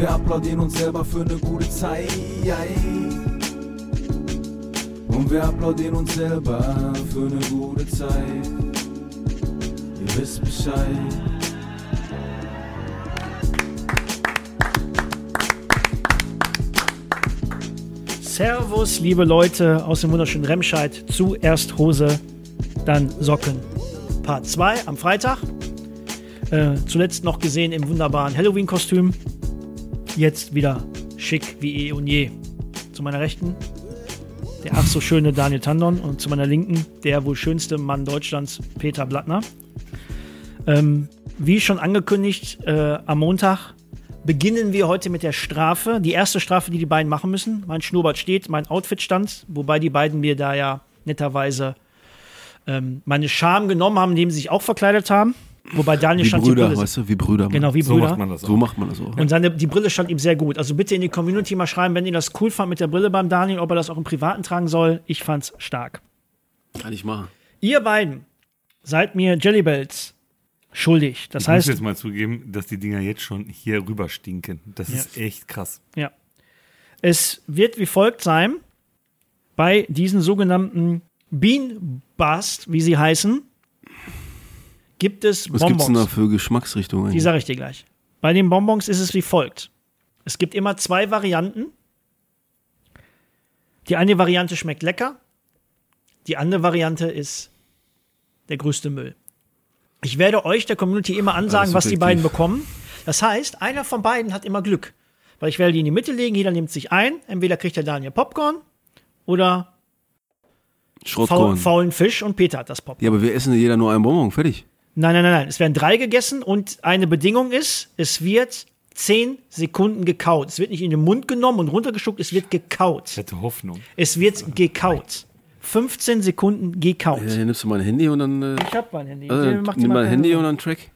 Wir applaudieren uns selber für eine gute Zeit. Und wir applaudieren uns selber für eine gute Zeit. Ihr wisst Bescheid. Servus, liebe Leute aus dem wunderschönen Remscheid. Zuerst Hose, dann Socken. Part 2 am Freitag. Äh, zuletzt noch gesehen im wunderbaren Halloween-Kostüm. Jetzt wieder schick wie eh und je. Zu meiner Rechten der ach so schöne Daniel Tandon und zu meiner Linken der wohl schönste Mann Deutschlands, Peter Blattner. Ähm, wie schon angekündigt, äh, am Montag beginnen wir heute mit der Strafe. Die erste Strafe, die die beiden machen müssen. Mein Schnurrbart steht, mein Outfit stand, wobei die beiden mir da ja netterweise ähm, meine Scham genommen haben, indem sie sich auch verkleidet haben. Wobei Daniel Wie stand Brüder, die Brille. weißt du, wie Brüder. Genau, wie So Brüder. macht man das auch. So macht man das auch. Und seine, die Brille stand ihm sehr gut. Also bitte in die Community mal schreiben, wenn ihr das cool fand mit der Brille beim Daniel, ob er das auch im Privaten tragen soll. Ich fand's stark. Kann ich machen. Ihr beiden seid mir Jellybells schuldig. Das Ich muss heißt, jetzt mal zugeben, dass die Dinger jetzt schon hier rüber stinken. Das Ja. ist echt krass. ja. Es wird wie folgt sein, bei diesen sogenannten Bean Bust, wie sie heißen, gibt es Was gibt's denn da Bonbons. für Geschmacksrichtungen? Die sage ich dir gleich. Bei den Bonbons ist es wie folgt. Es gibt immer zwei Varianten. Die eine Variante schmeckt lecker. Die andere Variante ist der größte Müll. Ich werde euch, der Community, immer ansagen, was die beiden bekommen. Das heißt, einer von beiden hat immer Glück. Weil ich werde die in die Mitte legen, jeder nimmt sich ein. Entweder kriegt der Daniel Popcorn oder faul, faulen Fisch und Peter hat das Popcorn. Ja, aber wir essen jeder nur einen Bonbon. Fertig. Nein, nein, nein, nein. Es werden drei gegessen und eine Bedingung ist, es wird zehn Sekunden gekaut. Es wird nicht in den Mund genommen und runtergeschuckt, es wird Ich gekaut. hatte Hoffnung. Es wird gekaut. 15 Sekunden gekaut. Ja, dann nimmst du mein Handy und dann. Äh, Ich hab mein Handy. also, Mach dir nimm mal mein Handy und dann Track.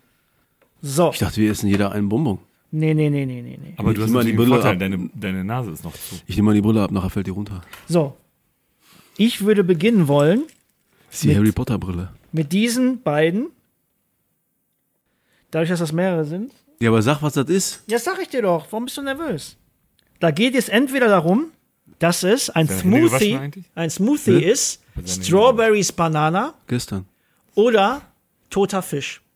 So. Ich dachte, wir essen jeder einen Bonbon. Nee, nee, nee, nee, nee. Aber Ich du hast mal die Brille Vorteil, ab. deine, deine Nase ist noch zu. Ich nehme mal die Brille ab, nachher fällt die runter. So. Ich würde beginnen wollen Das ist die Mit- Harry Potter Brille. mit diesen beiden. Dadurch, dass das mehrere sind. Ja, aber sag, was das ist. Ja, sag ich dir doch. Warum bist du nervös? Da geht es entweder darum, dass es ein Hände gewaschen Smoothie, eigentlich? ein Smoothie Hm? ist, Hat Strawberries Banana Gestern. oder toter Fisch.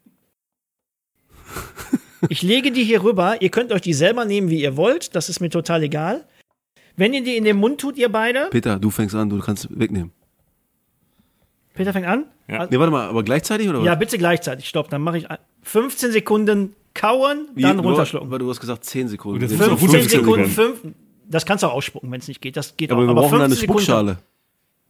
Ich lege die hier rüber. Ihr könnt euch die selber nehmen, wie ihr wollt. Das ist mir total egal. Wenn ihr die in den Mund tut, ihr beide. Peter, du fängst an, du kannst wegnehmen. Peter fängt an. Ja. Nee, warte mal, aber gleichzeitig oder was? Ja, bitte gleichzeitig. Stopp. Dann mache ich ein- 15 Sekunden kauen, Wie- dann runterschlucken. Weil du hast gesagt 10 Sekunden. Und das Jetzt ist noch 15 15 Sekunden, Sekunden. 5. Das kannst du auch ausspucken, wenn es nicht geht. Das geht Aber auch. wir brauchen eine 15 Sekunden- Spuckschale.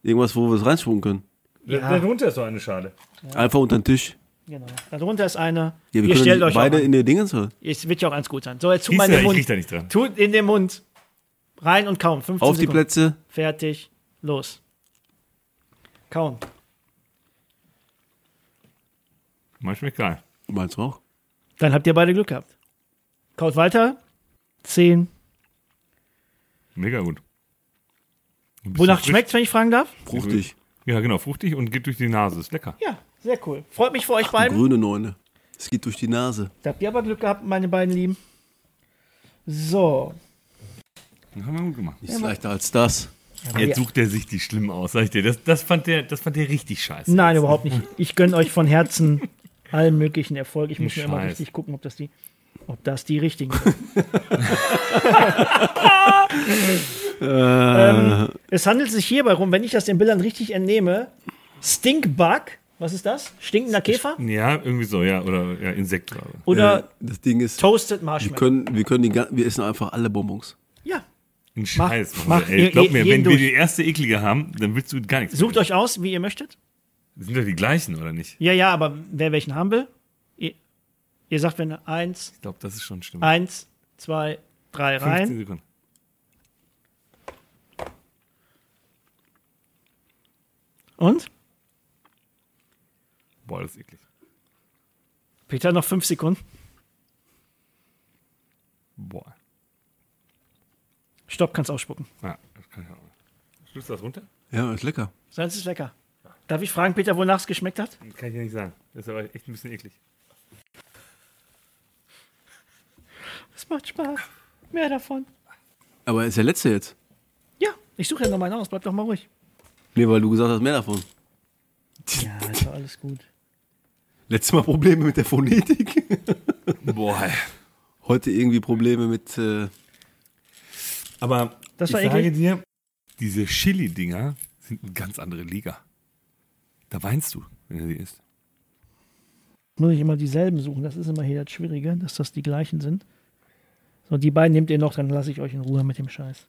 Irgendwas, wo wir es reinspucken können. Ja. Darunter ist so eine Schale. Einfach unter den Tisch. Genau. Darunter ist eine. Ja, wir ihr stellt können euch beide in der Dingens. oder? Es wird ja auch ganz gut sein. So, jetzt tut mal in den Mund. da nicht dran. Tut in den Mund. Rein und kauen. 15 Auf die Sekunden. Plätze. Fertig. Los. Kauen. Mal schmeckt geil. Meinst du auch? Dann habt ihr beide Glück gehabt. Kaut weiter. 10. Mega gut. Wonach frisch. schmeckt's, wenn ich fragen darf? Fruchtig. Ja, genau, fruchtig und geht durch die Nase. Ist lecker. Ja, sehr cool. Freut mich für euch beiden. Grüne Neune. Es geht durch die Nase. Da habt ihr aber Glück gehabt, meine beiden Lieben. So. Das haben wir gut gemacht. Nichts leichter als das. Jetzt sucht er sich die schlimm aus, sag ich dir. Das, das, fand, der, das fand der richtig scheiße. Nein, überhaupt nicht. Ich gönne euch von Herzen allen möglichen Erfolg. Ich muss mir immer richtig gucken, ob das die, ob das die richtigen sind. ähm, es handelt sich hierbei um, wenn ich das den Bildern richtig entnehme, Stinkbug. Was ist das? Stinkender Käfer? Ja, irgendwie so, ja. Oder ja, Insekt. Oder. Oder Äh, das Ding ist, Toasted wir Marshmallow? können, wir können die, wir essen einfach alle Bonbons. Ja. Ein Scheiß. Mann. mach Ey, je- glaub mir, wenn wir durch. die erste eklige haben, dann willst du gar nichts. Sucht mehr. euch aus, wie ihr möchtet sind doch die gleichen, oder nicht? Ja, ja, aber wer welchen haben will? Ihr, ihr sagt, wenn eins. Ich glaube, das ist schon schlimm. Eins, zwei, drei rein. 15 Sekunden. Und? Boah, das ist eklig. Peter, noch fünf Sekunden. Boah. Stopp, kannst ausspucken. Ja, das kann ich auch. Schluss das runter? Ja, ist lecker. Salz ist lecker. Darf ich fragen, Peter, wonach es geschmeckt hat? Kann ich ja nicht sagen. Das ist aber echt ein bisschen eklig. Es macht Spaß. Mehr davon. Aber ist der letzte jetzt. Ja, ich suche ja noch meinen aus. Bleib doch mal ruhig. Nee, weil du gesagt hast, mehr davon. Ja, ist doch alles gut. Letztes Mal Probleme mit der Phonetik. Boah. ey. Heute irgendwie Probleme mit. Äh, Aber Das ich war sage eklig. dir, diese Chili-Dinger sind eine ganz andere Liga. Da weinst du, wenn du die isst. Muss ich immer dieselben suchen. Das ist immer hier das Schwierige, dass das die gleichen sind. So, die beiden nehmt ihr noch, dann lasse ich euch in Ruhe mit dem Scheiß.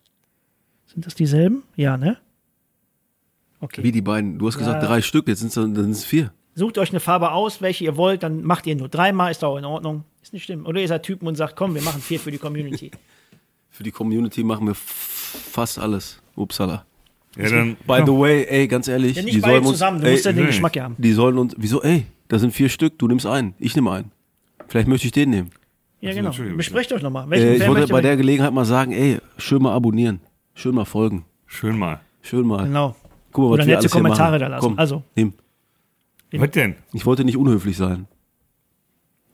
Sind das dieselben? Ja, ne? Okay. wie die beiden. Du hast gesagt Ja. drei Stück, jetzt sind es vier. Sucht euch eine Farbe aus, welche ihr wollt, dann macht ihr nur dreimal, ist auch in Ordnung. Ist nicht schlimm. Oder ihr seid Typen und sagt, komm, wir machen vier für die Community. Für die Community machen wir fast alles. Upsala. Ja, dann. By the way, ey, ganz ehrlich, Ja, die nicht beide sollen uns, zusammen, du ey, musst ja den nee. Geschmack ja haben. die sollen uns, wieso, ey, da sind vier Stück, du nimmst einen, ich nehme einen. Vielleicht möchte ich den nehmen. Ja, Also, genau. Besprecht euch nochmal. Äh, ich wollte bei der? Gelegenheit mal sagen, ey, schön mal abonnieren, schön mal folgen, Schön mal. schön mal. Genau. Guck mal, Oder was wir nette alles Kommentare da lassen. Komm, Also. nimm. Was denn? Ich wollte nicht unhöflich sein.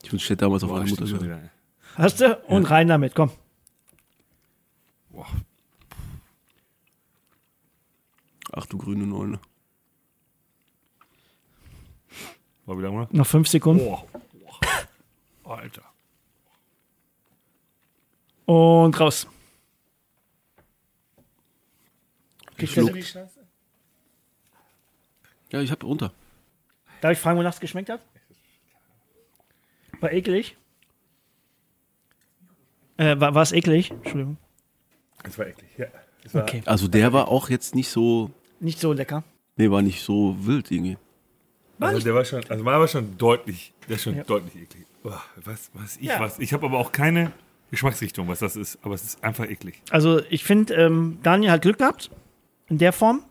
Ich wünschte, damals auf Boah, Mutter gehört. wieder. ey. Hast du? Und rein damit, komm. Boah. Ach du grüne Neune. War wieder mal? Noch fünf Sekunden. Boah. Boah. Alter. Und raus. Kriegt Schluck. der- Ja, ich hab runter. Darf ich fragen, wonach es geschmeckt hat? War eklig? Äh, war, war es eklig? Entschuldigung. Das war eklig, ja. War Okay. Also der war auch jetzt nicht so, Nicht so lecker. nee, war nicht so wild irgendwie. Also der war schon, also meiner war schon deutlich, der ist schon Ja. deutlich eklig. Boah, was, was ich Ja. was. Ich habe aber auch keine Geschmacksrichtung, was das ist, aber es ist einfach eklig. Also ich finde, ähm, Daniel hat Glück gehabt in der Form.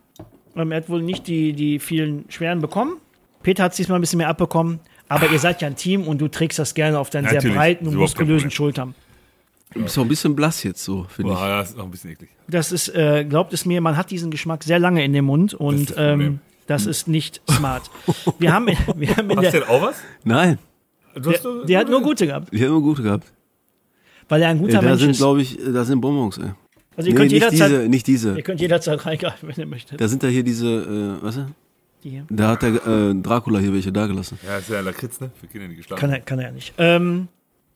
Ähm, er hat wohl nicht die, die vielen schweren bekommen. Peter hat es diesmal ein bisschen mehr abbekommen. Aber ihr seid ja ein Team und du trägst das gerne auf deinen sehr Natürlich, breiten und muskulösen Problem. Schultern. Du bist auch ein bisschen blass jetzt so, finde ich. Boah, das ist auch ein bisschen eklig. Das ist, äh, glaubt es mir, man hat diesen Geschmack sehr lange in dem Mund und ist das Problem. ähm, das ist nicht smart. Wir haben, wir haben in Hast du der, denn auch was? Nein, Du hast der, der hat nur gute gehabt, ich habe immer gute gehabt. weil er ein guter Ja, da Mensch sind, ist. glaube ich, da sind Bonbons, ey. Also ihr Nee, könnt nicht jederzeit, diese, nicht diese. ihr könnt jederzeit reingreifen, wenn ihr möchtet. Da sind da hier diese, äh, was? Die hier. Da hat der äh, Dracula hier welche da gelassen. Ja, ist ja Lakritz, ne? Für Kinder, die geschlafen Kann er, kann er ja nicht. Ähm,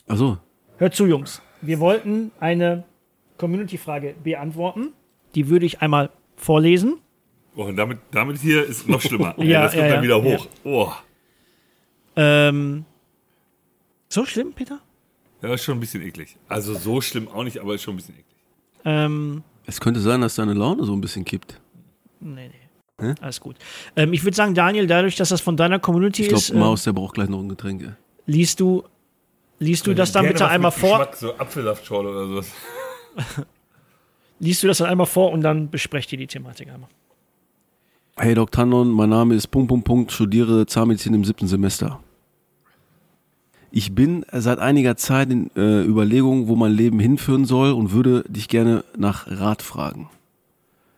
Ach so. hört zu, Jungs. Wir wollten eine Community-Frage beantworten. Die würde ich einmal vorlesen. Oh, und damit, damit hier ist noch schlimmer. Ja, ja, das kommt ja, dann ja. wieder hoch. Oh. Ähm, so schlimm, Peter? Ja, ist schon ein bisschen eklig. Also so schlimm auch nicht, aber ist schon ein bisschen eklig. Ähm, Es könnte sein, dass deine Laune so ein bisschen kippt. nee, nee. Hä? Alles gut. Ähm, ich würde sagen, Daniel, dadurch, dass das von deiner Community Ich ist, glaube, äh, Maus, der braucht gleich noch ein Getränk. liest du, liest du das dann bitte einmal vor? Geschmack, so Apfelsaftschorle oder sowas. Liest du das dann einmal vor und dann besprecht ihr die Thematik einmal. Hey Doc Tannon, mein Name ist Punkt, Punkt, Punkt, studiere Zahnmedizin im siebten Semester. Ich bin seit einiger Zeit in äh, Überlegungen, wo mein Leben hinführen soll und würde dich gerne nach Rat fragen.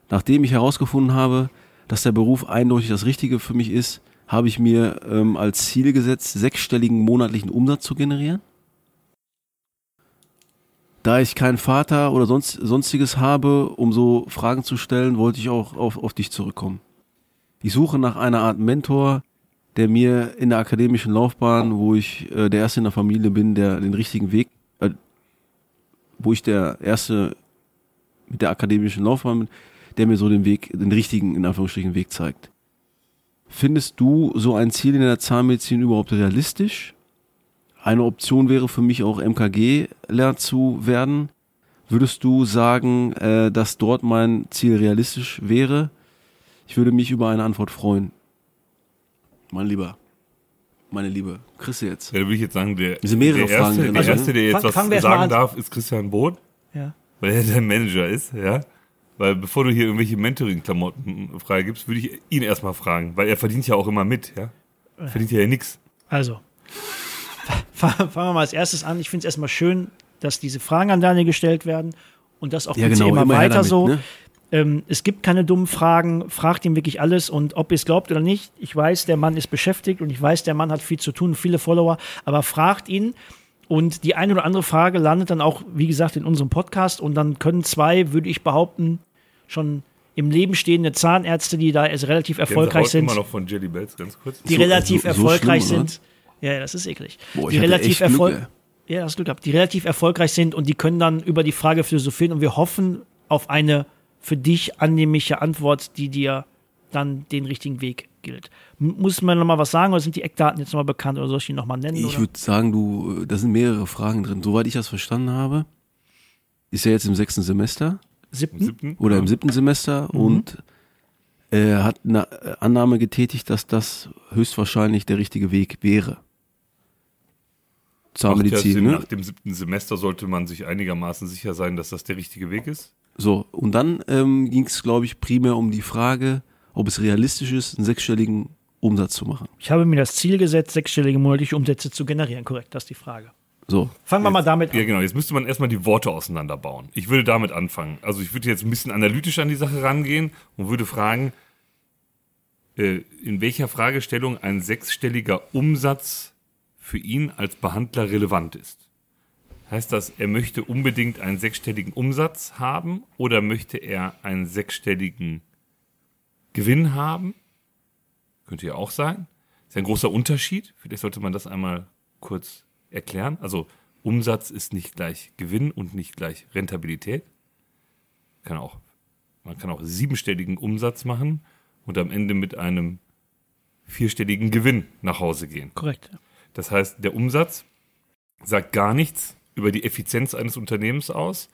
Nachdem ich herausgefunden habe, dass der Beruf eindeutig das Richtige für mich ist, habe ich mir ähm, als Ziel gesetzt, sechsstelligen monatlichen Umsatz zu generieren. Da ich keinen Vater oder sonst, sonstiges habe, um so Fragen zu stellen, wollte ich auch auf, auf dich zurückkommen. Ich suche nach einer Art Mentor, der mir in der akademischen Laufbahn, wo ich äh, der Erste in der Familie bin, der den richtigen Weg, äh, wo ich der Erste mit der akademischen Laufbahn bin, der mir so den Weg, den richtigen, in Anführungsstrichen, Weg zeigt. Findest du so ein Ziel in der Zahnmedizin überhaupt realistisch? Eine Option wäre für mich auch MKG-Lehrer zu werden. Würdest du sagen, äh, dass dort mein Ziel realistisch wäre? Ich würde mich über eine Antwort freuen. Mein Lieber, meine Liebe, du jetzt. Ja, da würde ich jetzt sagen, der, Es sind mehrere der, Fragen erste, der Also, Erste, der jetzt was sagen darf, ist Christian Both, Ja. weil er der Manager ist, ja. Weil bevor du hier irgendwelche Mentoring-Klamotten freigibst, würde ich ihn erstmal fragen, weil er verdient ja auch immer mit, ja? Verdient ja, ja nichts. Also, fangen wir mal als erstes an. Ich finde es erstmal schön, dass diese Fragen an Daniel gestellt werden und das auch Ja, genau, immer immer weiter damit, so. ne? Ähm, es gibt keine dummen Fragen, fragt ihm wirklich alles und ob ihr es glaubt oder nicht, ich weiß, der Mann ist beschäftigt und ich weiß, der Mann hat viel zu tun, viele Follower, aber fragt ihn und die eine oder andere Frage landet dann auch, wie gesagt, in unserem Podcast und dann können zwei, würde ich behaupten, schon im Leben stehende Zahnärzte, die da also relativ erfolgreich sind, immer noch von Jelly Bells, ganz kurz. die So- relativ so- so erfolgreich schlimm, oder? Ja, das ist eklig. Boah, die relativ echt Glück, erfolg ey. ja, hast Glück gehabt. Die relativ erfolgreich sind und die können dann über die Frage philosophieren und wir hoffen auf eine für dich annehmliche Antwort, die dir dann den richtigen Weg gilt. M muss man noch mal was sagen oder sind die Eckdaten jetzt noch mal bekannt oder soll ich die noch mal nennen? Ich würde sagen, du, äh, da sind mehrere Fragen drin. Soweit ich das verstanden habe, ist er jetzt im sechsten Semester Siebten? siebten? oder im siebten Semester Mhm. und er hat eine äh, Annahme getätigt, dass das höchstwahrscheinlich der richtige Weg wäre. Ja Zahnmedizin, Sinn, ne? Nach dem siebten Semester sollte man sich einigermaßen sicher sein, dass das der richtige Weg ist. So, und dann ähm, ging es, glaube ich, primär um die Frage, ob es realistisch ist, einen sechsstelligen Umsatz zu machen. Ich habe mir das Ziel gesetzt, sechsstellige monatliche Umsätze zu generieren. Korrekt, das ist die Frage. So, Fangen wir mal damit Ja, an. genau. Jetzt müsste man erstmal die Worte auseinanderbauen. Ich würde damit anfangen. Also ich würde jetzt ein bisschen analytisch an die Sache rangehen und würde fragen, äh, in welcher Fragestellung ein sechsstelliger Umsatz für ihn als Behandler relevant ist. Heißt das, er möchte unbedingt einen sechsstelligen Umsatz haben oder möchte er einen sechsstelligen Gewinn haben? Könnte ja auch sein. Ist ein großer Unterschied. Vielleicht sollte man das einmal kurz erklären. Also Umsatz ist nicht gleich Gewinn und nicht gleich Rentabilität. Kann auch, man kann auch siebenstelligen Umsatz machen und am Ende mit einem vierstelligen Gewinn nach Hause gehen. Korrekt. Das heißt, der Umsatz sagt gar nichts über die Effizienz eines Unternehmens aus,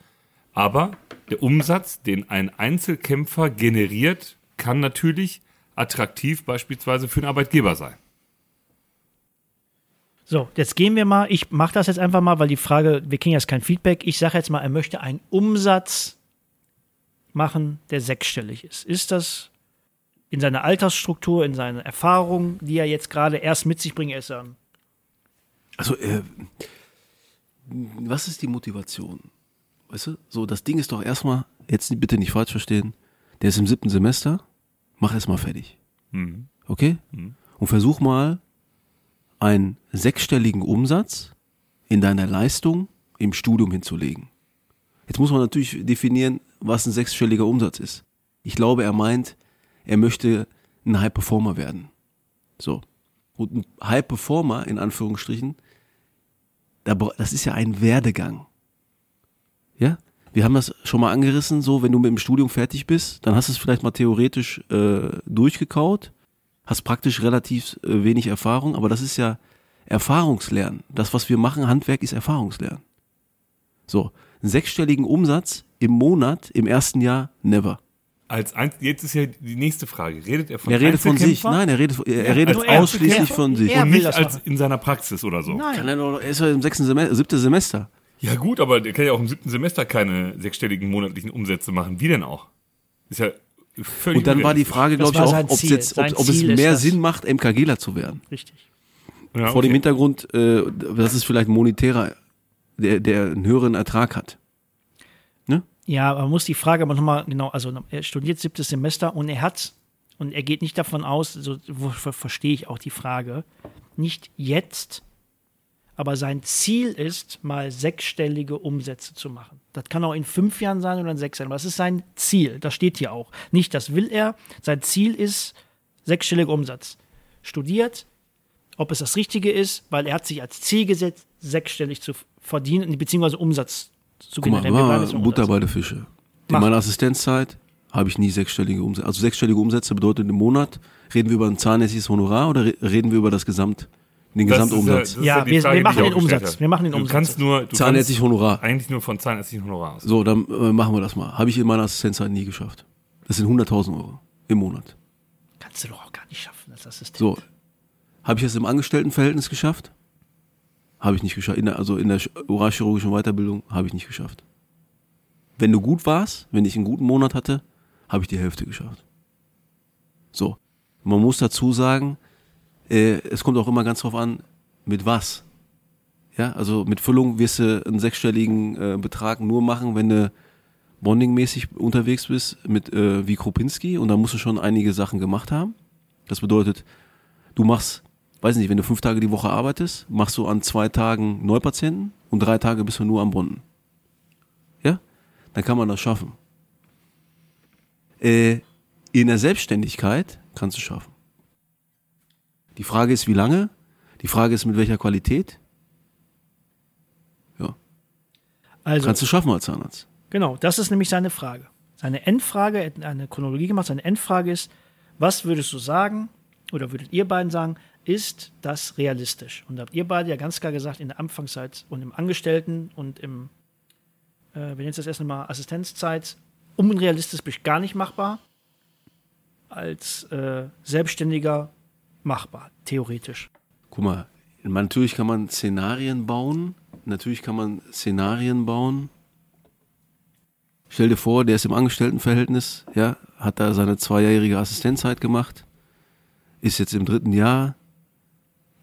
aber der Umsatz, den ein Einzelkämpfer generiert, kann natürlich attraktiv beispielsweise für einen Arbeitgeber sein. So, jetzt gehen wir mal. Ich mache das jetzt einfach mal, weil die Frage, wir kriegen jetzt kein Feedback. Ich sage jetzt mal, er möchte einen Umsatz machen, der sechsstellig ist. Ist das in seiner Altersstruktur, in seiner Erfahrung, die er jetzt gerade erst mit sich bringt, er ist ähm, Also, äh, was ist die Motivation? Weißt du, so, das Ding ist doch erstmal, jetzt bitte nicht falsch verstehen, der ist im siebten Semester, mach erstmal fertig. Mhm. Okay? Und versuch mal, einen sechsstelligen Umsatz in deiner Leistung im Studium hinzulegen. Jetzt muss man natürlich definieren, was ein sechsstelliger Umsatz ist. Ich glaube, er meint, er möchte ein High Performer werden. So. Und ein High Performer, in Anführungsstrichen, das ist ja ein Werdegang. Ja? Wir haben das schon mal angerissen, so, wenn du mit dem Studium fertig bist, dann hast du es vielleicht mal theoretisch äh, durchgekaut, hast praktisch relativ äh, wenig Erfahrung, aber das ist ja Erfahrungslernen. Das, was wir machen, Handwerk, ist Erfahrungslernen. So, einen sechsstelligen Umsatz im Monat, im ersten Jahr, never. Als ein, jetzt ist ja die nächste Frage. Redet er von Er redet von sich. Nein, er redet, er, er Ja, redet ausschließlich Er- von sich. er und nicht das als machen. in seiner Praxis oder so. Nein. Kann er, noch, er ist ja im sechsten Semester, siebten Semester. Ja gut, aber der kann ja auch im siebten Semester keine sechsstelligen monatlichen Umsätze machen. Wie denn auch? Ist ja völlig Und dann war die. Frage, Das glaube ich, auch, ob jetzt, ob, ob es ist mehr das. Sinn macht, MKGler zu werden. richtig. ja, Vor dem okay. Hintergrund, äh, dass es vielleicht ein monetärer, der, der einen höheren Ertrag hat. Ja, man muss die Frage aber nochmal, genau, also er studiert siebtes Semester und er hat, und er geht nicht davon aus, so verstehe ich auch die Frage, nicht jetzt, aber sein Ziel ist, mal sechsstellige Umsätze zu machen. Das kann auch in fünf Jahren sein oder in sechs Jahren, aber das ist sein Ziel, das steht hier auch. Nicht, das will er, sein Ziel ist sechsstelliger Umsatz. Studiert, ob es das Richtige ist, weil er hat sich als Ziel gesetzt, sechsstellig zu verdienen, beziehungsweise Umsatz zu Guck mal, beim Butter Umsatz. bei der Fische. In meiner Assistenzzeit habe ich nie sechsstellige Umsätze. Also sechsstellige Umsätze bedeutet im Monat, reden wir über ein zahnärztliches Honorar oder re- reden wir über das Gesamt, den Das Gesamtumsatz? das ist Ja, wir- Frage, wir machen den Umsatz. Wir machen den du Umsatz. Kannst nur, du Zahnärztlich kannst Honorar. eigentlich nur von zahnärztlichen Honorar aus. So, dann äh, machen wir das mal. Habe ich in meiner Assistenzzeit nie geschafft. Das sind 100.000 Euro im Monat. Kannst du doch auch gar nicht schaffen als Assistent. So, habe ich es im Angestelltenverhältnis geschafft? Habe ich nicht geschafft. In der, also in der sch- oralchirurgischen Weiterbildung habe ich nicht geschafft. wenn du gut warst, wenn ich einen guten Monat hatte, habe ich die Hälfte geschafft. So. Man muss dazu sagen, äh, es kommt auch immer ganz drauf an, mit was. Ja, also mit Füllung wirst du einen sechsstelligen äh, Betrag nur machen, wenn du bondingmäßig unterwegs bist mit äh, wie Kropinski und da musst du schon einige Sachen gemacht haben. Das bedeutet, du machst, weiß nicht, wenn du fünf Tage die Woche arbeitest, machst du an zwei Tagen Neupatienten und drei Tage bist du nur am Bonden. Ja? Dann kann man das schaffen. Äh, in der Selbstständigkeit kannst du schaffen. Die Frage ist, wie lange? Die Frage ist, mit welcher Qualität? Ja. Also, Kannst du schaffen als Zahnarzt. genau, das ist nämlich seine Frage. Seine Endfrage, er hat eine Chronologie gemacht, seine Endfrage ist, was würdest du sagen, oder würdet ihr beiden sagen, ist das realistisch? Und da habt ihr beide ja ganz klar gesagt, in der Anfangszeit und im Angestellten und im, äh, wir nennen es das erst mal Assistenzzeit, unrealistisch gar nicht machbar, als äh, Selbstständiger machbar, theoretisch. Guck mal, natürlich kann man Szenarien bauen. Natürlich kann man Szenarien bauen. Stell dir vor, der ist im Angestelltenverhältnis, ja, hat da seine zweijährige Assistenzzeit gemacht, ist jetzt im dritten Jahr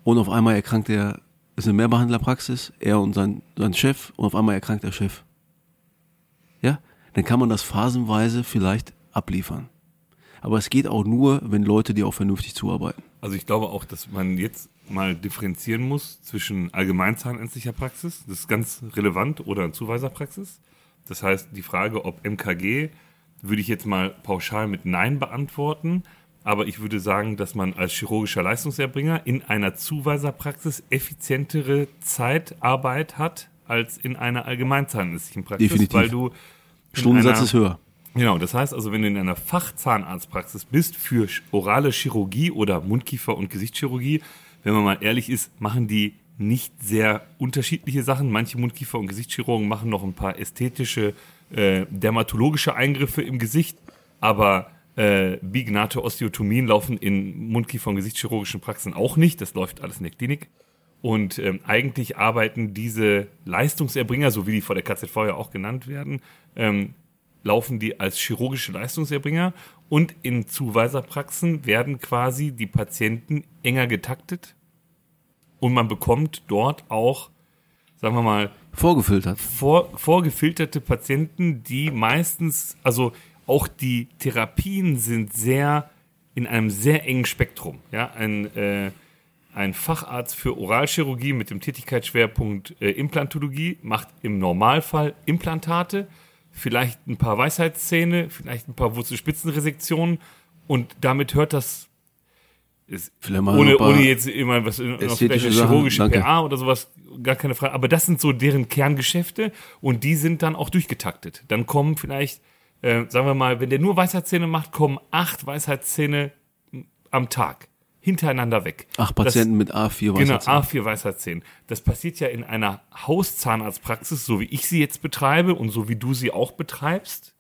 und auf einmal erkrankt er, ist eine Mehrbehandlerpraxis, er und sein, sein Chef und auf einmal erkrankt der Chef. Ja, dann kann man das phasenweise vielleicht abliefern. Aber es geht auch nur, wenn Leute dir auch vernünftig zuarbeiten. Also ich glaube auch, dass man jetzt mal differenzieren muss zwischen allgemeinzahnärztlicher Praxis, das ist ganz relevant, oder Zuweiserpraxis. Das heißt, die Frage, ob MKG, würde ich jetzt mal pauschal mit Nein beantworten. Aber ich würde sagen, dass man als chirurgischer Leistungserbringer in einer Zuweiserpraxis effizientere Zeitarbeit hat als in einer allgemeinzahnärztlichen Praxis, Definitiv. weil du Stundensatz ist höher. Genau, das heißt also, wenn du in einer Fachzahnarztpraxis bist für orale Chirurgie oder Mundkiefer- und Gesichtschirurgie, wenn man mal ehrlich ist, machen die nicht sehr unterschiedliche Sachen. Manche Mundkiefer- und Gesichtschirurgen machen noch ein paar ästhetische, äh, dermatologische Eingriffe im Gesicht, aber äh, bignate Osteotomien laufen in Mundkiefer- und Gesichtschirurgischen Praxen auch nicht. Das läuft alles in der Klinik. Und ähm, eigentlich arbeiten diese Leistungserbringer, so wie die vor der KZV ja auch genannt werden, ähm, laufen die als chirurgische Leistungserbringer und in Zuweiserpraxen werden quasi die Patienten enger getaktet und man bekommt dort auch, sagen wir mal, Vorgefiltert. vor, vorgefilterte Patienten, die meistens, also auch die Therapien sind sehr in einem sehr engen Spektrum. Ja, ein, äh, ein Facharzt für Oralchirurgie mit dem Tätigkeitsschwerpunkt äh, Implantologie macht im Normalfall Implantate, vielleicht ein paar Weisheitszähne, vielleicht ein paar Wurzelspitzenresektionen und damit hört das ist, Vielleicht mal ohne, ohne jetzt immer was in, ästhetische welche Sachen, chirurgische danke. PA oder sowas, gar keine Frage. Aber das sind so deren Kerngeschäfte und die sind dann auch durchgetaktet. Dann kommen vielleicht, äh, sagen wir mal, wenn der nur Weisheitszähne macht, kommen acht Weisheitszähne am Tag hintereinander weg. Acht Patienten mit A4 Genau, Weisheitszähnen. A4 Weisheitszähne. Das passiert ja in einer Hauszahnarztpraxis, so wie ich sie jetzt betreibe und so wie du sie auch betreibst,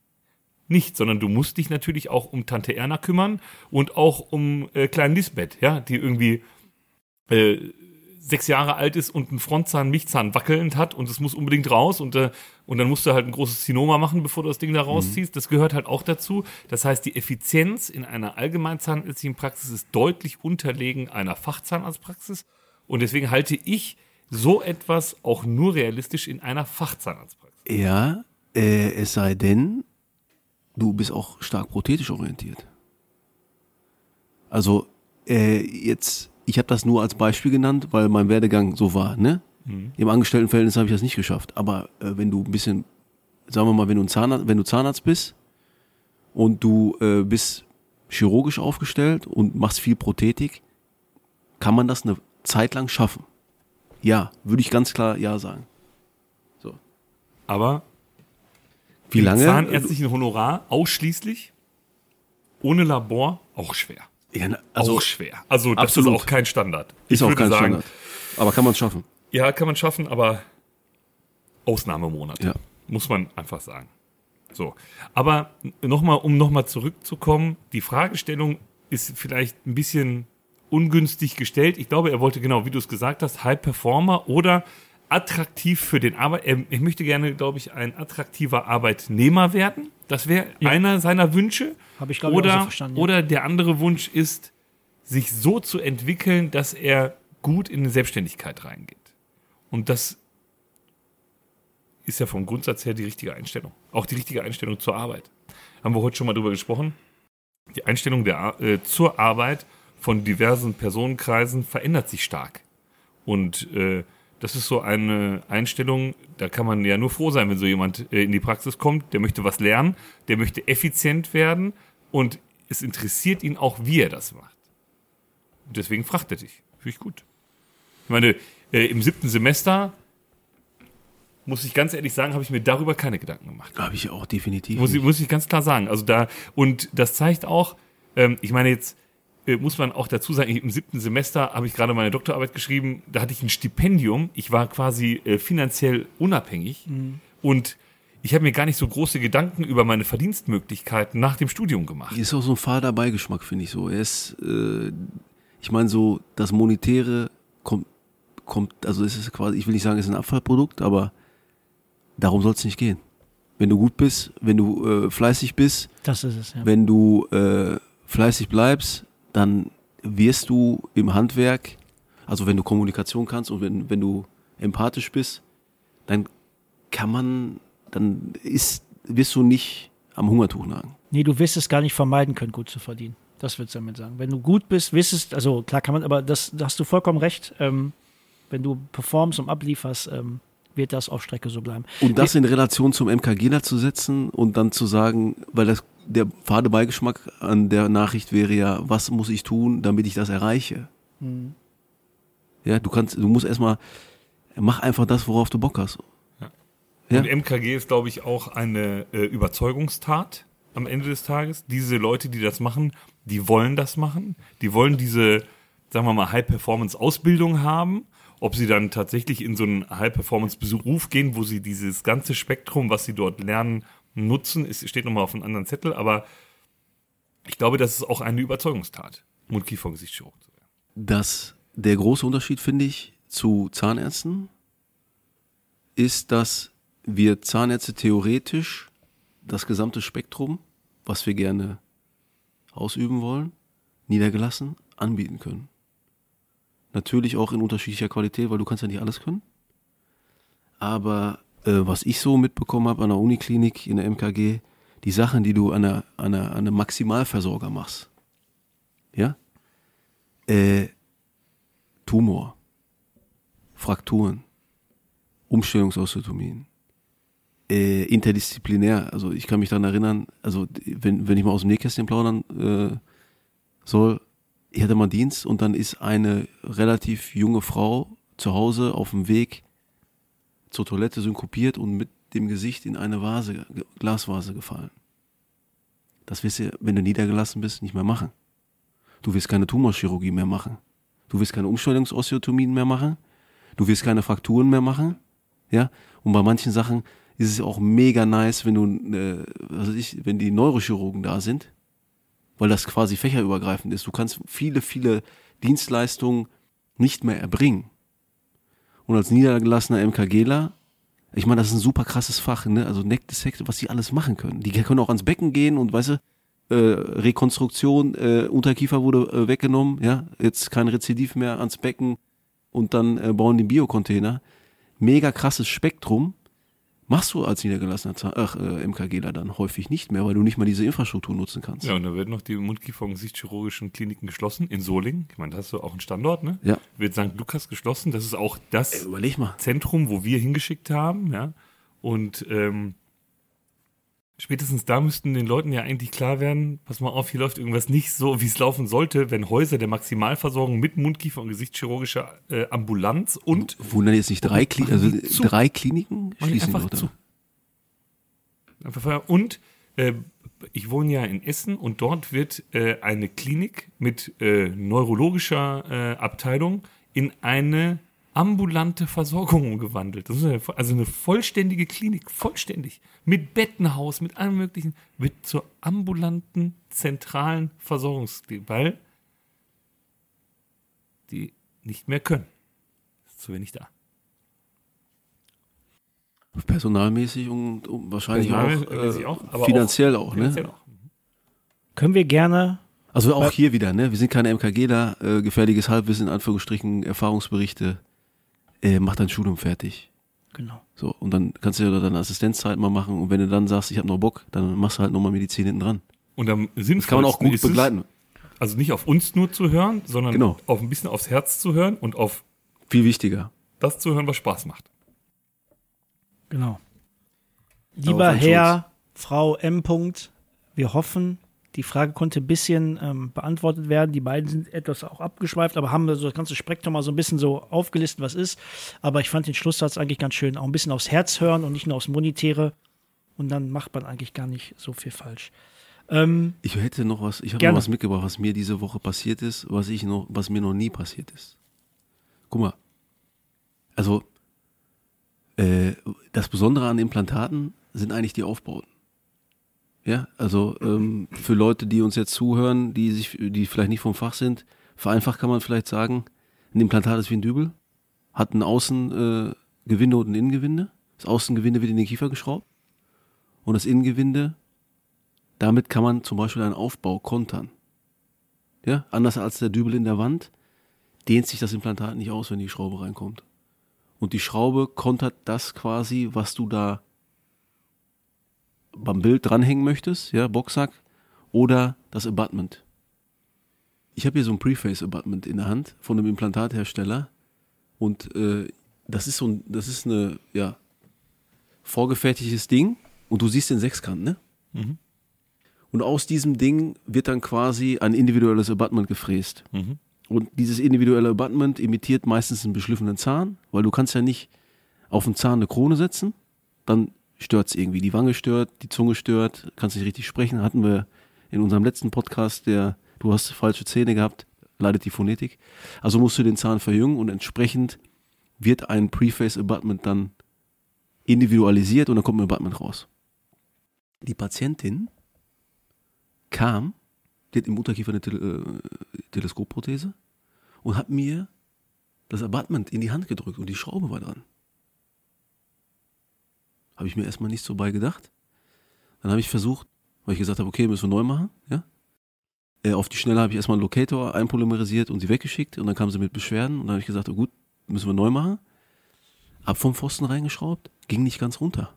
nicht, sondern du musst dich natürlich auch um Tante Erna kümmern und auch um äh, kleinen Lisbeth, ja, die irgendwie äh, sechs Jahre alt ist und einen Frontzahn, Milchzahn wackelnd hat und es muss unbedingt raus und, äh, und dann musst du halt ein großes Zinoma machen, bevor du das Ding da rausziehst. Das gehört halt auch dazu. Das heißt, die Effizienz in einer allgemeinzahnärztlichen Praxis ist deutlich unterlegen einer Fachzahnarztpraxis und deswegen halte ich so etwas auch nur realistisch in einer Fachzahnarztpraxis. Ja, äh, es sei denn, du bist auch stark prothetisch orientiert. Also äh, jetzt, ich habe das nur als Beispiel genannt, weil mein Werdegang so war. Ne? Im Angestelltenverhältnis habe ich das nicht geschafft. Aber äh, wenn du ein bisschen, sagen wir mal, wenn du, ein Zahnarzt, wenn du Zahnarzt bist und du äh, bist chirurgisch aufgestellt und machst viel Prothetik, kann man das eine Zeit lang schaffen. Ja, würde ich ganz klar ja sagen. Aber Wie lange? Zahnärztlichen Honorar ausschließlich, ohne Labor, auch schwer. Ja, na, also auch schwer. Also das absolut. ist auch kein Standard. Ist ich auch kein sagen, Standard. Aber kann man es schaffen? Ja, kann man schaffen, aber Ausnahmemonate. Ja. Muss man einfach sagen. So. Aber nochmal, um nochmal zurückzukommen, die Fragestellung ist vielleicht ein bisschen ungünstig gestellt. Ich glaube, er wollte genau, wie du es gesagt hast, High Performer oder attraktiv für den Arbeit. Er, ich möchte gerne, glaube ich, ein attraktiver Arbeitnehmer werden. Das wäre Ja. einer seiner Wünsche. Habe ich, glaube ich, so verstanden. ja. oder der andere Wunsch ist, sich so zu entwickeln, dass er gut in eine Selbstständigkeit reingeht. Und das ist ja vom Grundsatz her die richtige Einstellung. Auch die richtige Einstellung zur Arbeit. Haben wir heute schon mal drüber gesprochen. Die Einstellung der, äh, zur Arbeit von diversen Personenkreisen verändert sich stark. Und äh, das ist so eine Einstellung, da kann man ja nur froh sein, wenn so jemand äh, in die Praxis kommt, der möchte was lernen, der möchte effizient werden und es interessiert ihn auch, wie er das macht. Und deswegen fragt er dich. Finde ich gut. Ich meine, äh, im siebten Semester, muss ich ganz ehrlich sagen, habe ich mir darüber keine Gedanken gemacht. Habe ich auch definitiv. Muss ich, muss ich ganz klar sagen. Also da, und das zeigt auch, ähm, ich meine jetzt, muss man auch dazu sagen, im siebten Semester habe ich gerade meine Doktorarbeit geschrieben, da hatte ich ein Stipendium, ich war quasi äh, finanziell unabhängig und ich habe mir gar nicht so große Gedanken über meine Verdienstmöglichkeiten nach dem Studium gemacht. Ist auch so ein fader Beigeschmack, finde ich so. Er ist, äh, ich meine so, das Monetäre kommt, kommt, also es ist quasi, ich will nicht sagen, es ist ein Abfallprodukt, aber darum soll es nicht gehen. Wenn du gut bist, wenn du äh, fleißig bist, das ist es, ja. wenn du äh, fleißig bleibst, dann wirst du im Handwerk, also wenn du Kommunikation kannst und wenn, wenn du empathisch bist, dann kann man, dann ist, wirst du nicht am Hungertuch nagen. Nee, du wirst es gar nicht vermeiden können, gut zu verdienen. Das würdest du damit sagen. Wenn du gut bist, wirst es, also klar kann man, aber das, da hast du vollkommen recht. Ähm, wenn du performst und ablieferst, ähm, wird das auf Strecke so bleiben. Und das in Relation zum MKGler zu setzen und dann zu sagen, weil das der fade Beigeschmack an der Nachricht wäre ja, was muss ich tun, damit ich das erreiche? Ja, du kannst, du musst erstmal, mach einfach das, worauf du Bock hast. Ja. Und MKG ist, glaube ich, auch eine äh, Überzeugungstat am Ende des Tages. Diese Leute, die das machen, die wollen das machen. Die wollen diese, sagen wir mal, High-Performance-Ausbildung haben. Ob sie dann tatsächlich in so einen High-Performance-Beruf gehen, wo sie dieses ganze Spektrum, was sie dort lernen, nutzen, ist, steht nochmal auf einem anderen Zettel. Aber ich glaube, das ist auch eine Überzeugungstat, Mundkiefer-Gesichtschirurg zu werden. Das, der große Unterschied, finde ich, zu Zahnärzten ist, dass wir Zahnärzte theoretisch das gesamte Spektrum, was wir gerne ausüben wollen, niedergelassen anbieten können. Natürlich auch in unterschiedlicher Qualität, weil du kannst ja nicht alles können. Aber äh, was ich so mitbekommen habe an der Uniklinik, in der MKG, die Sachen, die du an der, an der, an einem Maximalversorger machst, ja, äh, Tumor, Frakturen, Umstellungsosteotomien, äh, interdisziplinär. Also ich kann mich daran erinnern, also wenn, wenn ich mal aus dem Nähkästchen plaudern äh, soll, ich hatte mal Dienst und dann ist eine relativ junge Frau zu Hause auf dem Weg zur Toilette synkopiert und mit dem Gesicht in eine Vase, Glasvase gefallen. Das wirst du, wenn du niedergelassen bist, nicht mehr machen. Du wirst keine Tumorchirurgie mehr machen. Du wirst keine Umstellungsosteotomien mehr machen. Du wirst keine Frakturen mehr machen. Ja. Und bei manchen Sachen ist es auch mega nice, wenn du, äh, was weiß ich, wenn die Neurochirurgen da sind, weil das quasi fächerübergreifend ist. Du kannst viele, viele Dienstleistungen nicht mehr erbringen. Und als niedergelassener MKGler, ich meine, das ist ein super krasses Fach, ne? Also Neck Dissect, was die alles machen können. Die können auch ans Becken gehen und weißt du, äh, Rekonstruktion, äh, Unterkiefer wurde äh, weggenommen, ja, jetzt kein Rezidiv mehr ans Becken und dann äh, bauen die Biocontainer. Mega krasses Spektrum. Machst du als niedergelassener Zahn ach, äh, MKGler dann häufig nicht mehr, weil du nicht mal diese Infrastruktur nutzen kannst. Ja, und da werden noch die Mundkiefer- und Gesichtschirurgischen Kliniken geschlossen in Solingen. Ich meine, da hast du auch einen Standort, ne? Ja. Wird St. Lukas geschlossen. Das ist auch das Ey. Zentrum, wo wir hingeschickt haben, ja. Und ähm, spätestens da müssten den Leuten ja eigentlich klar werden, pass mal auf, hier läuft irgendwas nicht so, wie es laufen sollte, wenn Häuser der Maximalversorgung mit Mundkiefer- und Gesichtschirurgischer äh, Ambulanz und Wundern jetzt nicht drei, Kli also drei Kliniken schließen einfach doch zu. Einfach. Und äh, ich wohne ja in Essen und dort wird äh, eine Klinik mit äh, neurologischer äh, Abteilung in eine ambulante Versorgung umgewandelt. Das ist eine, also eine vollständige Klinik, vollständig. Mit Bettenhaus, mit allem möglichen, wird zur ambulanten zentralen Versorgungsklinik, weil die nicht mehr können. Ist zu wenig da. Personalmäßig und, wahrscheinlich auch, Personalmäßig äh, auch, aber finanziell auch, Finanziell ne? auch. Können wir gerne, Also auch hier wieder, ne? Wir sind keine MKGler, äh, gefährliches Halbwissen, in Anführungsstrichen, Erfahrungsberichte. Äh, mach dein Studium fertig. genau. So, und dann kannst du ja deine Assistenzzeit mal machen und wenn du dann sagst, ich habe noch Bock, dann machst du halt nochmal Medizin hinten dran. Und am Das kann man auch sinnvollsten gut es, begleiten. Also nicht auf uns nur zu hören, sondern Genau. auf ein bisschen aufs Herz zu hören und auf Viel wichtiger. das zu hören, was Spaß macht. Genau. Lieber Herr, Frau M. Punkt, wir hoffen, die Frage konnte ein bisschen ähm, beantwortet werden. Die beiden sind etwas auch abgeschweift, aber haben so das ganze Spektrum mal so ein bisschen so aufgelistet, was ist. Aber ich fand den Schlusssatz eigentlich ganz schön. Auch ein bisschen aufs Herz hören und nicht nur aufs Monetäre. Und dann macht man eigentlich gar nicht so viel falsch. Ähm, Ich hätte noch was, ich habe noch was mitgebracht, was mir diese Woche passiert ist, was ich noch, was mir noch nie passiert ist. Guck mal. Also, äh, das Besondere an Implantaten sind eigentlich die Aufbauten. Ja, also ähm, für Leute, die uns jetzt zuhören, die sich, die vielleicht nicht vom Fach sind, vereinfacht kann man vielleicht sagen, ein Implantat ist wie ein Dübel, hat ein Außengewinde äh, und ein Innengewinde. Das Außengewinde wird in den Kiefer geschraubt und das Innengewinde damit kann man zum Beispiel einen Aufbau kontern. Ja, anders als der Dübel in der Wand dehnt sich das Implantat nicht aus, wenn die Schraube reinkommt. Und die Schraube kontert das quasi, was du da beim Bild dranhängen möchtest, ja, Boxsack oder das Abutment. Ich habe hier so ein Preface Abutment in der Hand von einem Implantathersteller und äh, das ist so ein, das ist eine, ja, vorgefertigtes Ding und du siehst den Sechskant, ne? Und aus diesem Ding wird dann quasi ein individuelles Abutment gefräst. Und dieses individuelle Abutment imitiert meistens einen beschliffenen Zahn, weil du kannst ja nicht auf den Zahn eine Krone setzen, dann stört es irgendwie. Die Wange stört, die Zunge stört, kannst nicht richtig sprechen. Hatten wir in unserem letzten Podcast, der du hast falsche Zähne gehabt, leidet die Phonetik. Also musst du den Zahn verjüngen und entsprechend wird ein Preface Abutment dann individualisiert und dann kommt ein Abutment raus. Die Patientin kam, die hat im Unterkiefer eine Tele äh, Teleskopprothese und hat mir das Abutment in die Hand gedrückt und die Schraube war dran. Habe ich mir erstmal nicht so bei gedacht. Dann habe ich versucht, weil ich gesagt habe, okay, müssen wir neu machen, ja. Äh, auf die Schnelle habe ich erstmal einen Locator einpolymerisiert und sie weggeschickt und dann kam sie mit Beschwerden und dann habe ich gesagt, oh gut, müssen wir neu machen. Hab vom Pfosten reingeschraubt, ging nicht ganz runter.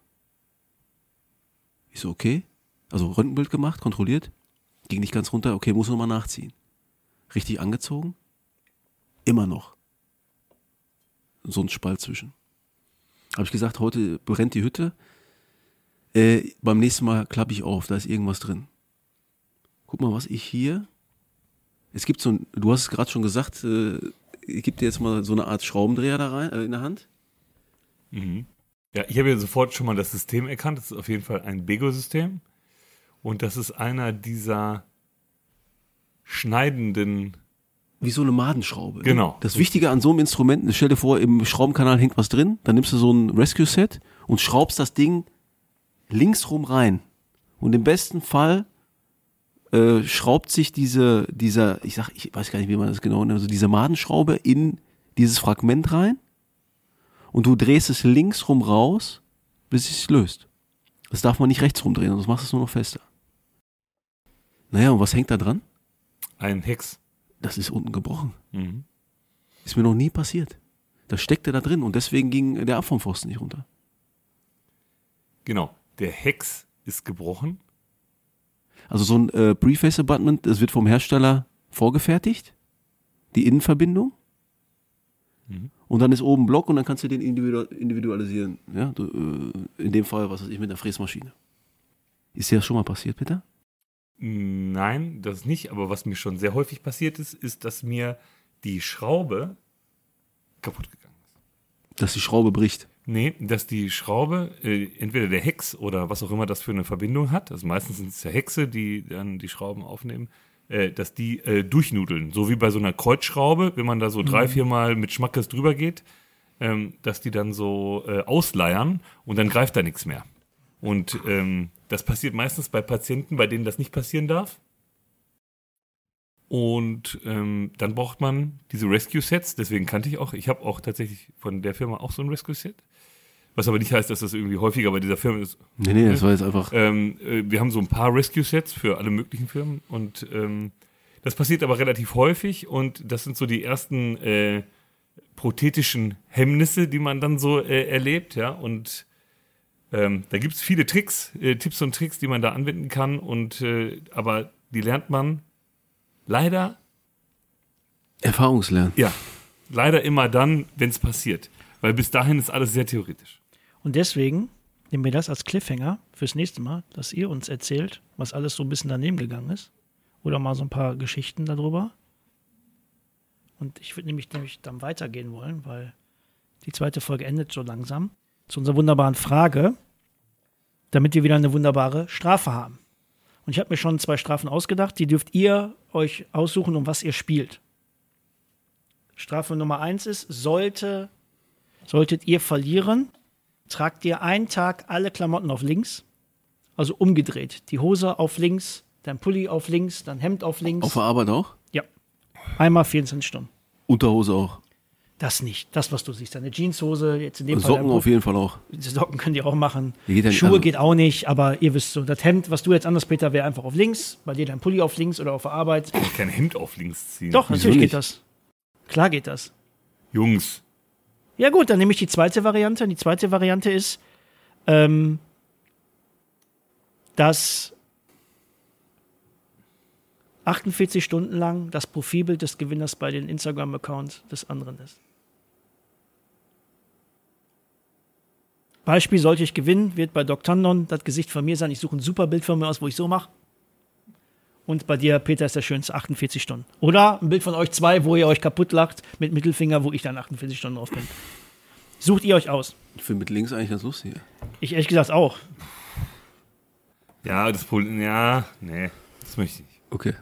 Ich so, okay. Also Röntgenbild gemacht, kontrolliert, ging nicht ganz runter, okay, muss nochmal nachziehen. Richtig angezogen, immer noch. So ein Spalt zwischen. Habe ich gesagt, heute brennt die Hütte. Äh, beim nächsten Mal klappe ich auf, da ist irgendwas drin. Guck mal, was ich hier. Es gibt so ein, du hast es gerade schon gesagt, äh, ich gebe dir jetzt mal so eine Art Schraubendreher da rein, äh, in der Hand. Ja, ich habe ja sofort schon mal das System erkannt. Das ist auf jeden Fall ein Bego-System. Und das ist einer dieser schneidenden. Wie so eine Madenschraube. Genau. Das Wichtige an so einem Instrument, stell dir vor, im Schraubenkanal hängt was drin, dann nimmst du so ein Rescue-Set und schraubst das Ding linksrum rein. Und im besten Fall äh, schraubt sich diese, dieser, ich sag, ich weiß gar nicht, wie man das genau nennt, also diese Madenschraube in dieses Fragment rein und du drehst es linksrum raus, bis es sich löst. Das darf man nicht rechts rumdrehen, sonst machst du es nur noch fester. Naja, und was hängt da dran? Ein Hex. Das ist unten gebrochen. Mhm. Ist mir noch nie passiert. Das steckte da drin und deswegen ging der Ab vom Pfosten nicht runter. Genau. Der Hex ist gebrochen. Also so ein äh, Preface Abutment, das wird vom Hersteller vorgefertigt. Die Innenverbindung. Mhm. Und dann ist oben Block und dann kannst du den individu individualisieren. Ja, du, äh, in dem Fall, was weiß ich, mit einer Fräsmaschine. Ist dir das schon mal passiert, Peter? Nein, das nicht. Aber was mir schon sehr häufig passiert ist, ist, dass mir die Schraube kaputt gegangen ist. Dass die Schraube bricht. Nee, dass die Schraube, äh, entweder der Hex oder was auch immer das für eine Verbindung hat, also meistens sind es ja Hexe, die dann die Schrauben aufnehmen, äh, dass die äh, durchnudeln. So wie bei so einer Kreuzschraube, wenn man da so drei, vier Mal mit Schmackes drüber geht, ähm, dass die dann so äh, ausleiern und dann greift da nichts mehr. Und ähm, das passiert meistens bei Patienten, bei denen das nicht passieren darf. Und ähm, dann braucht man diese Rescue-Sets, deswegen kannte ich auch, ich habe auch tatsächlich von der Firma auch so ein Rescue-Set, Was aber nicht heißt, dass das irgendwie häufiger bei dieser Firma ist. Nee, nee, das war jetzt einfach. Ähm, äh, wir haben so ein paar Rescue-Sets für alle möglichen Firmen und ähm, das passiert aber relativ häufig und das sind so die ersten äh, prothetischen Hemmnisse, die man dann so äh, erlebt, ja. Und ähm, da gibt es viele Tricks, äh, Tipps und Tricks, die man da anwenden kann und äh, aber die lernt man leider, Erfahrungslernen. ja, leider immer dann, wenn es passiert. Weil bis dahin ist alles sehr theoretisch. Und deswegen nehmen wir das als Cliffhanger fürs nächste Mal, dass ihr uns erzählt, was alles so ein bisschen daneben gegangen ist. Oder mal so ein paar Geschichten darüber. Und ich würde nämlich, nämlich dann weitergehen wollen, weil die zweite Folge endet so langsam. Zu unserer wunderbaren Frage, damit wir wieder eine wunderbare Strafe haben. Und ich habe mir schon zwei Strafen ausgedacht, die dürft ihr euch aussuchen, um was ihr spielt. Strafe Nummer eins ist, sollte, solltet ihr verlieren, tragt ihr einen Tag alle Klamotten auf links, also umgedreht. Die Hose auf links, dein Pulli auf links, dein Hemd auf links. Auf der Arbeit auch? ja. Einmal 24 Stunden. Unterhose auch. Das nicht. Das, was du siehst. Deine Jeanshose, jetzt in dem Und Fall. Socken auf jeden Fall auch. Socken könnt ihr auch machen. Geht ja nicht, Schuhe also- geht auch nicht, aber ihr wisst so, das Hemd, was du jetzt anders, Peter, wäre einfach auf links, bei dir dein Pulli auf links oder auf der Arbeit. Ich kann kein Hemd auf links ziehen. Doch, natürlich geht das. Klar geht das. Jungs. Ja gut, dann nehme ich die zweite Variante. Die zweite Variante ist, ähm, dass 48 Stunden lang das Profilbild des Gewinners bei den Instagram-Account des anderen ist. Beispiel, sollte ich gewinnen, wird bei Doc Tandon das Gesicht von mir sein. Ich suche ein super Bild von mir aus, wo ich so mache. Und bei dir, Peter, ist der schönste 48 Stunden. Oder ein Bild von euch zwei, wo ihr euch kaputt lacht mit Mittelfinger, wo ich dann 48 Stunden drauf bin. Sucht ihr euch aus. Ich finde mit links eigentlich ganz lustig. Ich ehrlich gesagt auch. Ja, das Problem, ja, nee, das möchte ich nicht. Okay.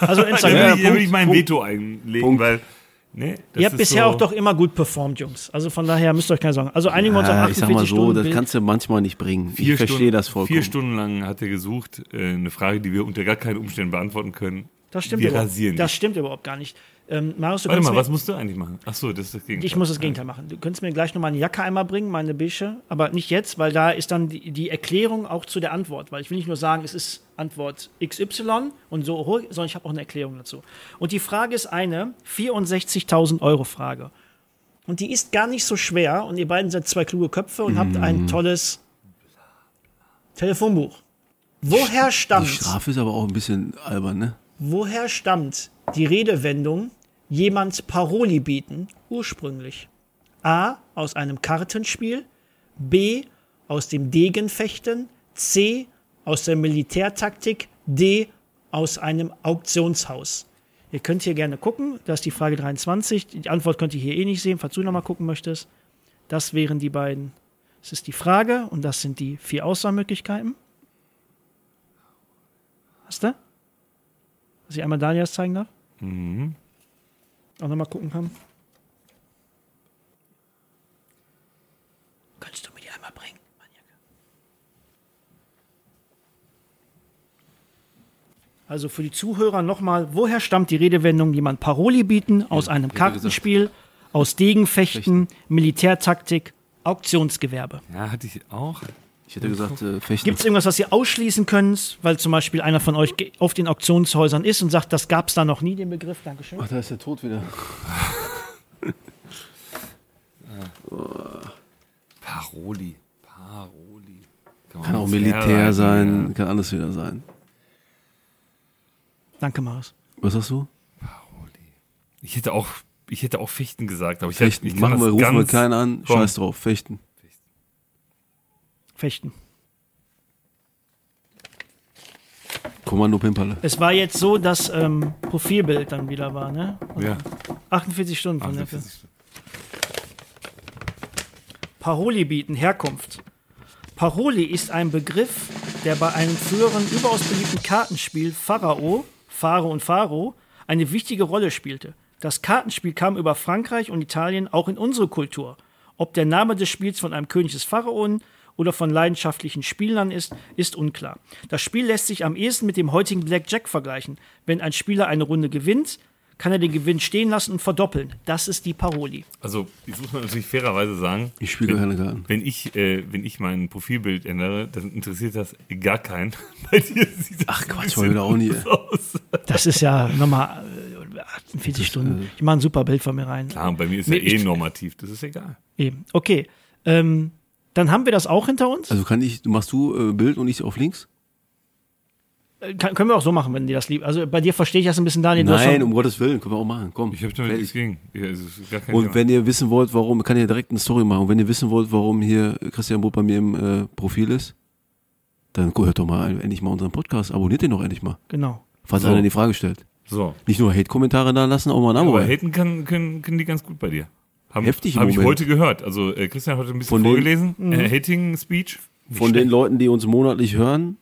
Also Instagram. da will ich mein Punkt. Veto einlegen, Punkt. weil, nee, das Ihr habt ist bisher so, auch doch immer gut performt, Jungs. Also von daher müsst ihr euch keine Sorgen. Also einigen wir uns auf Ja, ich 48 sag mal so, Stunden. das Bild. kannst du manchmal nicht bringen. vier ich verstehe das vollkommen. Vier Stunden lang hat er gesucht, äh, eine Frage, die wir unter gar keinen Umständen beantworten können. das stimmt wir überhaupt. rasieren Das stimmt überhaupt gar nicht. Ähm, Marius, du Warte mal, mir, was musst du eigentlich machen? Ach so, das ist das Gegenteil. ich muss das Gegenteil machen. Du könntest mir gleich noch mal eine Jacke einmal bringen, meine beige, aber nicht jetzt, weil da ist dann die, die Erklärung auch zu der Antwort. Weil ich will nicht nur sagen, es ist Antwort XY und so, sondern ich habe auch eine Erklärung dazu. Und die Frage ist eine 64.000 Euro Frage. Und die ist gar nicht so schwer und ihr beiden seid zwei kluge Köpfe und habt Mhm. ein tolles Telefonbuch. Woher Die stammt, Strafe ist aber auch ein bisschen albern, ne? woher stammt die Redewendung jemand Paroli bieten ursprünglich? A. Aus einem Kartenspiel, B. Aus dem Degenfechten, C. Aus der Militärtaktik, D. Aus einem Auktionshaus. Ihr könnt hier gerne gucken, das ist die Frage 23. Die Antwort könnt ihr hier eh nicht sehen, falls du nochmal gucken möchtest. Das wären die beiden. Das ist die Frage und das sind die vier Auswahlmöglichkeiten. Hast du? Dass ich einmal Daniel das zeigen darf? Mhm. Auch nochmal gucken kann. Könntest du mir die einmal bringen, Maniaka? Also für die Zuhörer nochmal, woher stammt die Redewendung jemand Paroli bieten? Aus einem. Kartenspiel, aus Degenfechten, Militärtaktik, Auktionsgewerbe. Ja, hatte ich auch. Ich hätte gesagt, äh, Fechten. Gibt es irgendwas, was ihr ausschließen könnt, weil zum Beispiel einer von euch auf den Auktionshäusern ist und sagt, das gab es da noch nie, den Begriff? Dankeschön. Ach, da ist der Tod wieder. Paroli. Paroli. man Kann auch Militär sein, ja. kann alles wieder sein. Danke, Marius. Was hast du? Paroli. Ich hätte auch, ich hätte auch Fechten gesagt, aber ich, Fechten. ich kann Machen wir, rufen wir keinen an. Komm. Scheiß drauf, Fechten. Fechten. Kommando Pimperle. Es war jetzt so, dass ähm, Profilbild dann wieder war, ne? Ja, 48 Stunden von der 48 Stunden. Paroli bieten, Herkunft. Paroli ist ein Begriff, der bei einem früheren überaus beliebten Kartenspiel Pharao, Pharaoh und Pharaoh eine wichtige Rolle spielte. Das Kartenspiel kam über Frankreich und Italien auch in unsere Kultur. Ob der Name des Spiels von einem König des Pharaonen oder von leidenschaftlichen Spielern ist, ist unklar. Das Spiel lässt sich am ehesten mit dem heutigen Blackjack vergleichen. Wenn ein Spieler eine Runde gewinnt, kann er den Gewinn stehen lassen und verdoppeln. Das ist die Paroli. Also, ich muss man natürlich fairerweise sagen, Ich spiele wenn, gerne Garten. wenn ich, äh, wenn ich mein Profilbild ändere, dann interessiert das gar keinen. Bei dir sieht das Ach Quatsch, da auch nie. aus. Das ist ja nochmal äh, 48 Stunden. Ich mache ein super Bild von mir rein. Klar, bei mir ist Nee, ja eh ich- normativ, das ist egal. Eben. Okay. Ähm, dann haben wir das auch hinter uns. Also kann ich, machst du äh, Bild und ich auf links? Äh, Kann, können wir auch so machen, wenn dir das lieb. Also bei dir verstehe ich das ein bisschen, Daniel. Nein, um Gottes Willen, können wir auch machen. Komm. Ich habe damit nichts gegen. Ja, Und Thema. wenn ihr wissen wollt, warum, kann ihr direkt eine Story machen. Und wenn ihr wissen wollt, warum hier Christian Butt bei mir im äh, Profil ist, dann hört doch mal endlich mal unseren Podcast. Abonniert den doch endlich mal. Genau. Falls So. einer die Frage stellt. so. Nicht nur Hate-Kommentare da lassen, auch mal ein Abo. Aber haten kann, können, können die ganz gut bei dir. Haben, Heftig im Habe ich heute gehört. Also äh, Christian hat heute ein bisschen Von den- vorgelesen. Mhm. Äh, Hating Speech. Nicht Von den. Leuten, die uns monatlich hören,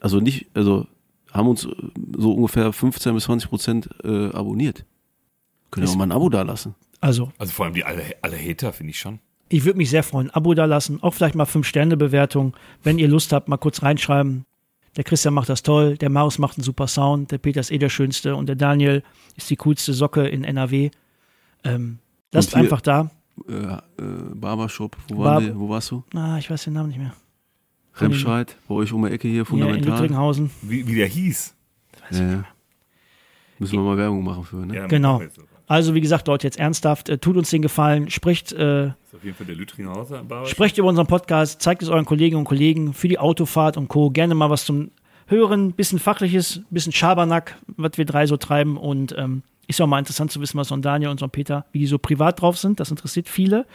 also nicht, also haben uns äh, so ungefähr 15 bis 20 Prozent äh, abonniert. Ist- auch mal ein Abo da lassen. Also, Also vor allem die alle, alle Hater, finde ich schon. ich würde mich sehr freuen. Abo da lassen, auch vielleicht mal 5-Sterne-Bewertung. Wenn ihr Lust habt, mal kurz reinschreiben. Der Christian macht das toll, der Marius macht einen super Sound, der Peter ist eh der Schönste und der Daniel ist die coolste Socke in NRW. Ähm, lasst hier- einfach da. Äh, äh, Barbershop, wo, Bar- waren die, wo warst du? Ah, ich weiß den Namen nicht mehr. Remscheid, bei euch um die Ecke hier, in fundamental. Lüttringhausen. Wie, wie der hieß. Ja, ja. Müssen wir mal Werbung machen für, ne? Ja, Genau. Also, wie gesagt, Leute, jetzt ernsthaft, äh, tut uns den Gefallen, spricht, äh, ist auf jeden Fall der Lüttringhauser Barber. sprecht über unseren Podcast, zeigt es euren Kolleginnen und Kollegen für die Autofahrt und Co. Gerne mal was zum Hören, bisschen Fachliches, bisschen Schabernack, was wir drei so treiben und ähm, ist ja auch mal interessant zu wissen, was so ein Daniel und so ein Peter, wie die so privat drauf sind. Das interessiert viele.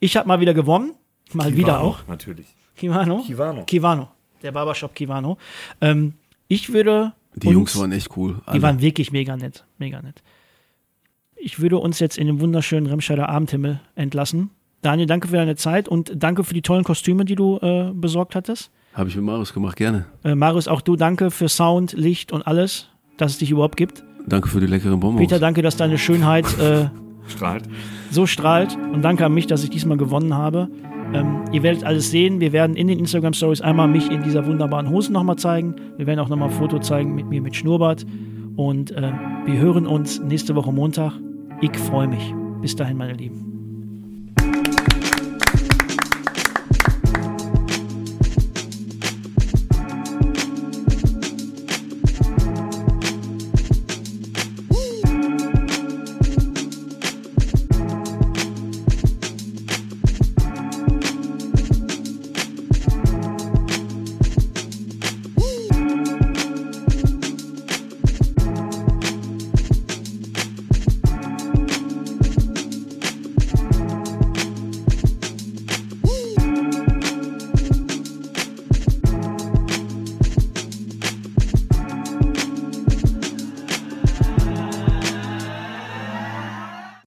Ich habe mal wieder gewonnen. Mal wieder Kivano, auch. Natürlich. Kivano. Kivano. Kivano. Der Barbershop Kivano. Ähm, ich würde. Die uns- Jungs waren echt cool. Die alle. waren wirklich mega nett. Mega nett. Ich würde uns jetzt in den wunderschönen Remscheider Abendhimmel entlassen. Daniel, danke für deine Zeit und danke für die tollen Kostüme, die du äh, besorgt hattest. Habe ich mit Marius gemacht, gerne. Äh, Marius, auch du, danke für Sound, Licht und alles, dass es dich überhaupt gibt. Danke für die leckeren Bonbons. Peter, danke, dass deine Schönheit äh, Strahlt. so strahlt. Und danke an mich, dass ich diesmal gewonnen habe. Ähm, ihr werdet alles sehen. Wir werden in den Instagram Stories einmal mich in dieser wunderbaren Hose nochmal zeigen. Wir werden auch nochmal ein Foto zeigen mit mir mit Schnurrbart. Und äh, wir hören uns nächste Woche Montag. Ich freue mich. Bis dahin, meine Lieben.